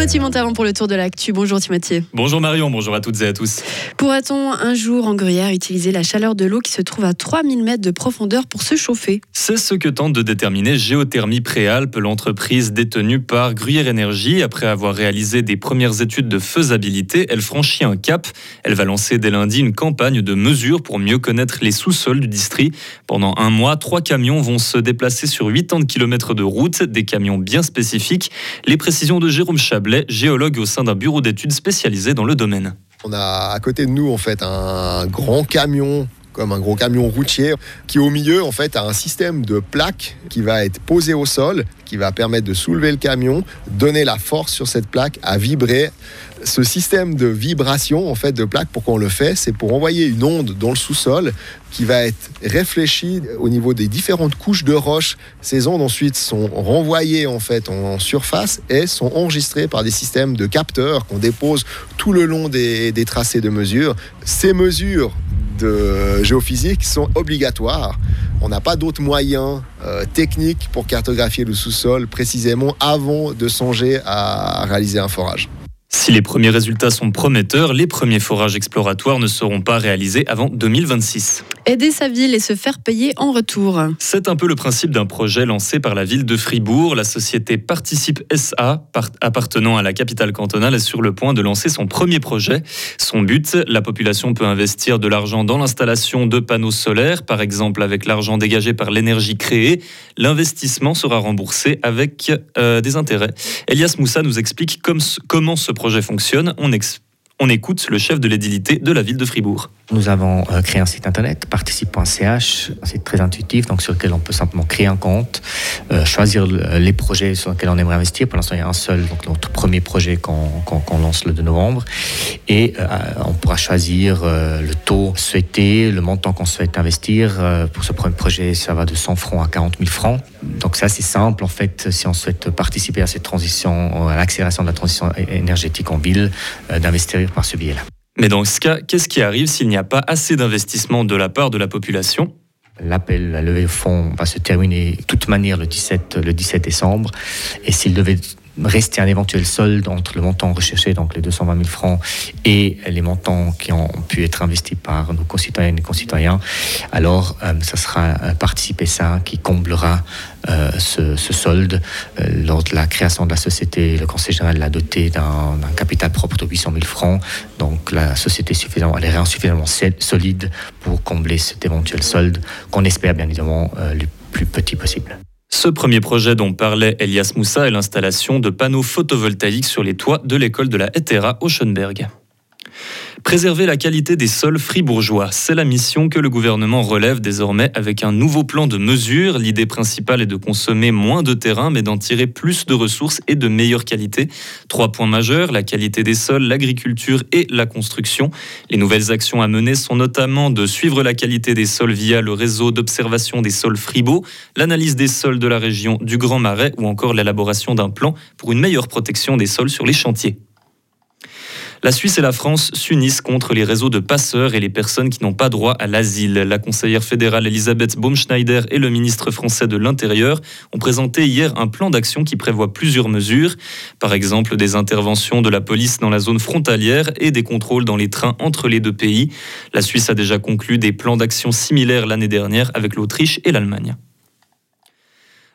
Timothy Montavon pour le tour de l'actu. Bonjour Timothy. Bonjour Marion, bonjour à toutes et à tous. Pourra-t-on un jour en gruyère utiliser la chaleur de l'eau qui se trouve à 3000 mètres de profondeur pour se chauffer? C'est ce que tente de déterminer Géothermie Préalpes, l'entreprise détenue par Gruyère Énergie. Après avoir réalisé des premières études de faisabilité, elle franchit un cap. Elle va lancer dès lundi une campagne de mesures pour mieux connaître les sous-sols du district. Pendant un mois, trois camions vont se déplacer sur 80 km de route, des camions bien spécifiques. Les précisions de Jérôme Géologue au sein d'un bureau d'études spécialisé dans le domaine. On a à côté de nous en fait un grand camion comme un gros camion routier qui au milieu en fait a un système de plaques qui va être posé au sol qui va permettre de soulever le camion, donner la force sur cette plaque à vibrer. Ce système de vibration en fait de plaque, pourquoi on le fait C'est pour envoyer une onde dans le sous-sol qui va être réfléchie au niveau des différentes couches de roches. Ces ondes ensuite sont renvoyées en fait en surface et sont enregistrées par des systèmes de capteurs qu'on dépose tout le long des, des tracés de mesure. Ces mesures de géophysique sont obligatoires. On n'a pas d'autres moyens euh, techniques pour cartographier le sous-sol précisément avant de songer à réaliser un forage. Si les premiers résultats sont prometteurs, les premiers forages exploratoires ne seront pas réalisés avant 2026. Aider sa ville et se faire payer en retour. C'est un peu le principe d'un projet lancé par la ville de Fribourg. La société Participe SA, appartenant à la capitale cantonale, est sur le point de lancer son premier projet. Son but, la population peut investir de l'argent dans l'installation de panneaux solaires, par exemple avec l'argent dégagé par l'énergie créée. L'investissement sera remboursé avec euh, des intérêts. Elias Moussa nous explique comment ce projet fonctionne. On, écoute le chef de l'édilité de la ville de Fribourg. Nous avons euh, créé un site internet, participe.ch, un site très intuitif, donc sur lequel on peut simplement créer un compte, euh, choisir les projets sur lesquels on aimerait investir. Pour l'instant, il y a un seul, donc notre premier projet qu'on lance le 2 novembre. Et euh, on pourra choisir le taux souhaité, le montant qu'on souhaite investir. pour ce premier projet, ça va de 100 francs à 40 000 francs. Donc c'est assez simple, en fait, si on souhaite participer à cette transition, à l'accélération de la transition énergétique en ville, d'investir par ce biais-là. Mais dans ce cas, qu'est-ce qui arrive s'il n'y a pas assez d'investissement de la part de la population? L'appel à lever fonds va se terminer de toute manière le 17, le 17 décembre. Et s'il devait rester un éventuel solde entre le montant recherché, donc les 220 000 francs, et les montants qui ont pu être investis par nos concitoyennes et concitoyens, alors euh, ça sera euh, Participer ça qui comblera euh, ce, solde. lors de la création de la société, le Conseil général l'a doté d'un capital propre de 800 000 francs, donc la société suffisamment, elle est suffisamment solide pour combler cet éventuel solde qu'on espère bien évidemment le plus petit possible. Ce premier projet dont parlait Elias Moussa est l'installation de panneaux photovoltaïques sur les toits de l'école de la Hetera au Schönberg. Préserver la qualité des sols fribourgeois, c'est la mission que le gouvernement relève désormais avec un nouveau plan de mesure. L'idée principale est de consommer moins de terrain mais d'en tirer plus de ressources et de meilleure qualité. Trois points majeurs, la qualité des sols, l'agriculture et la construction. Les nouvelles actions à mener sont notamment de suivre la qualité des sols via le réseau d'observation des sols Fribourg, l'analyse des sols de la région du Grand Marais ou encore l'élaboration d'un plan pour une meilleure protection des sols sur les chantiers. La Suisse et la France s'unissent contre les réseaux de passeurs et les personnes qui n'ont pas droit à l'asile. La conseillère fédérale Elisabeth Baumschneider et le ministre français de l'Intérieur ont présenté hier un plan d'action qui prévoit plusieurs mesures, par exemple des interventions de la police dans la zone frontalière et des contrôles dans les trains entre les deux pays. La Suisse a déjà conclu des plans d'action similaires l'année dernière avec l'Autriche et l'Allemagne.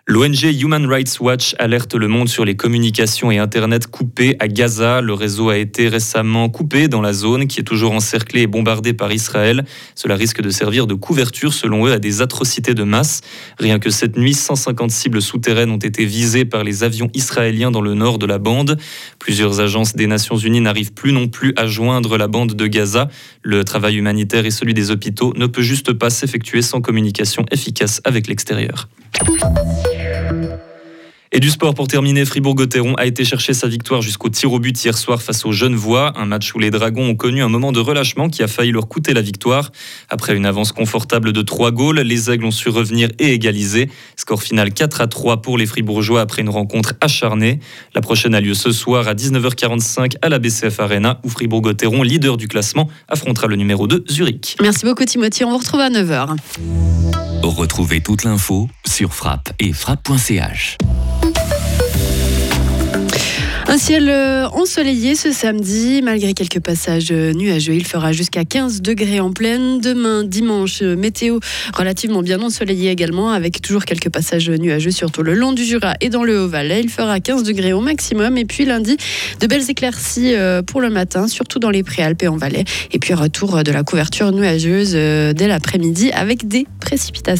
L'ONG Human Rights Watch alerte le monde sur les communications et Internet coupées à Gaza. Le réseau a été récemment coupé dans la zone qui est toujours encerclée et bombardée par Israël. Cela risque de servir de couverture, selon eux, à des atrocités de masse. Rien que cette nuit, 150 cibles souterraines ont été visées par les avions israéliens dans le nord de la bande. Plusieurs agences des Nations Unies n'arrivent plus non plus à joindre la bande de Gaza. Le travail humanitaire et celui des hôpitaux ne peut juste pas s'effectuer sans communication efficace avec l'extérieur. Et du sport pour terminer, Fribourg-Gotteron a été chercher sa victoire jusqu'au tir au but hier soir face aux Genevois, un match où les Dragons ont connu un moment de relâchement qui a failli leur coûter la victoire. Après une avance confortable de 3 goals, les Aigles ont su revenir et égaliser. Score final 4 à 3 pour les Fribourgeois après une rencontre acharnée. La prochaine a lieu ce soir à 19h45 à la BCF Arena où Fribourg-Gotteron, leader du classement, affrontera le numéro 2 Zurich. Merci beaucoup Timothy, on vous retrouve à 9h. Retrouvez toute l'info sur frappe et frappe.ch. Un ciel euh, ensoleillé ce samedi, malgré quelques passages euh, nuageux. Il fera jusqu'à 15 degrés en pleine. Demain, dimanche, euh, météo relativement bien ensoleillé également, avec toujours quelques passages nuageux, surtout le long du Jura et dans le Haut-Valais. Il fera 15 degrés au maximum. Et puis lundi, de belles éclaircies pour le matin, surtout dans les Préalpes et en Valais. Et puis retour de la couverture nuageuse dès l'après-midi avec des précipitations.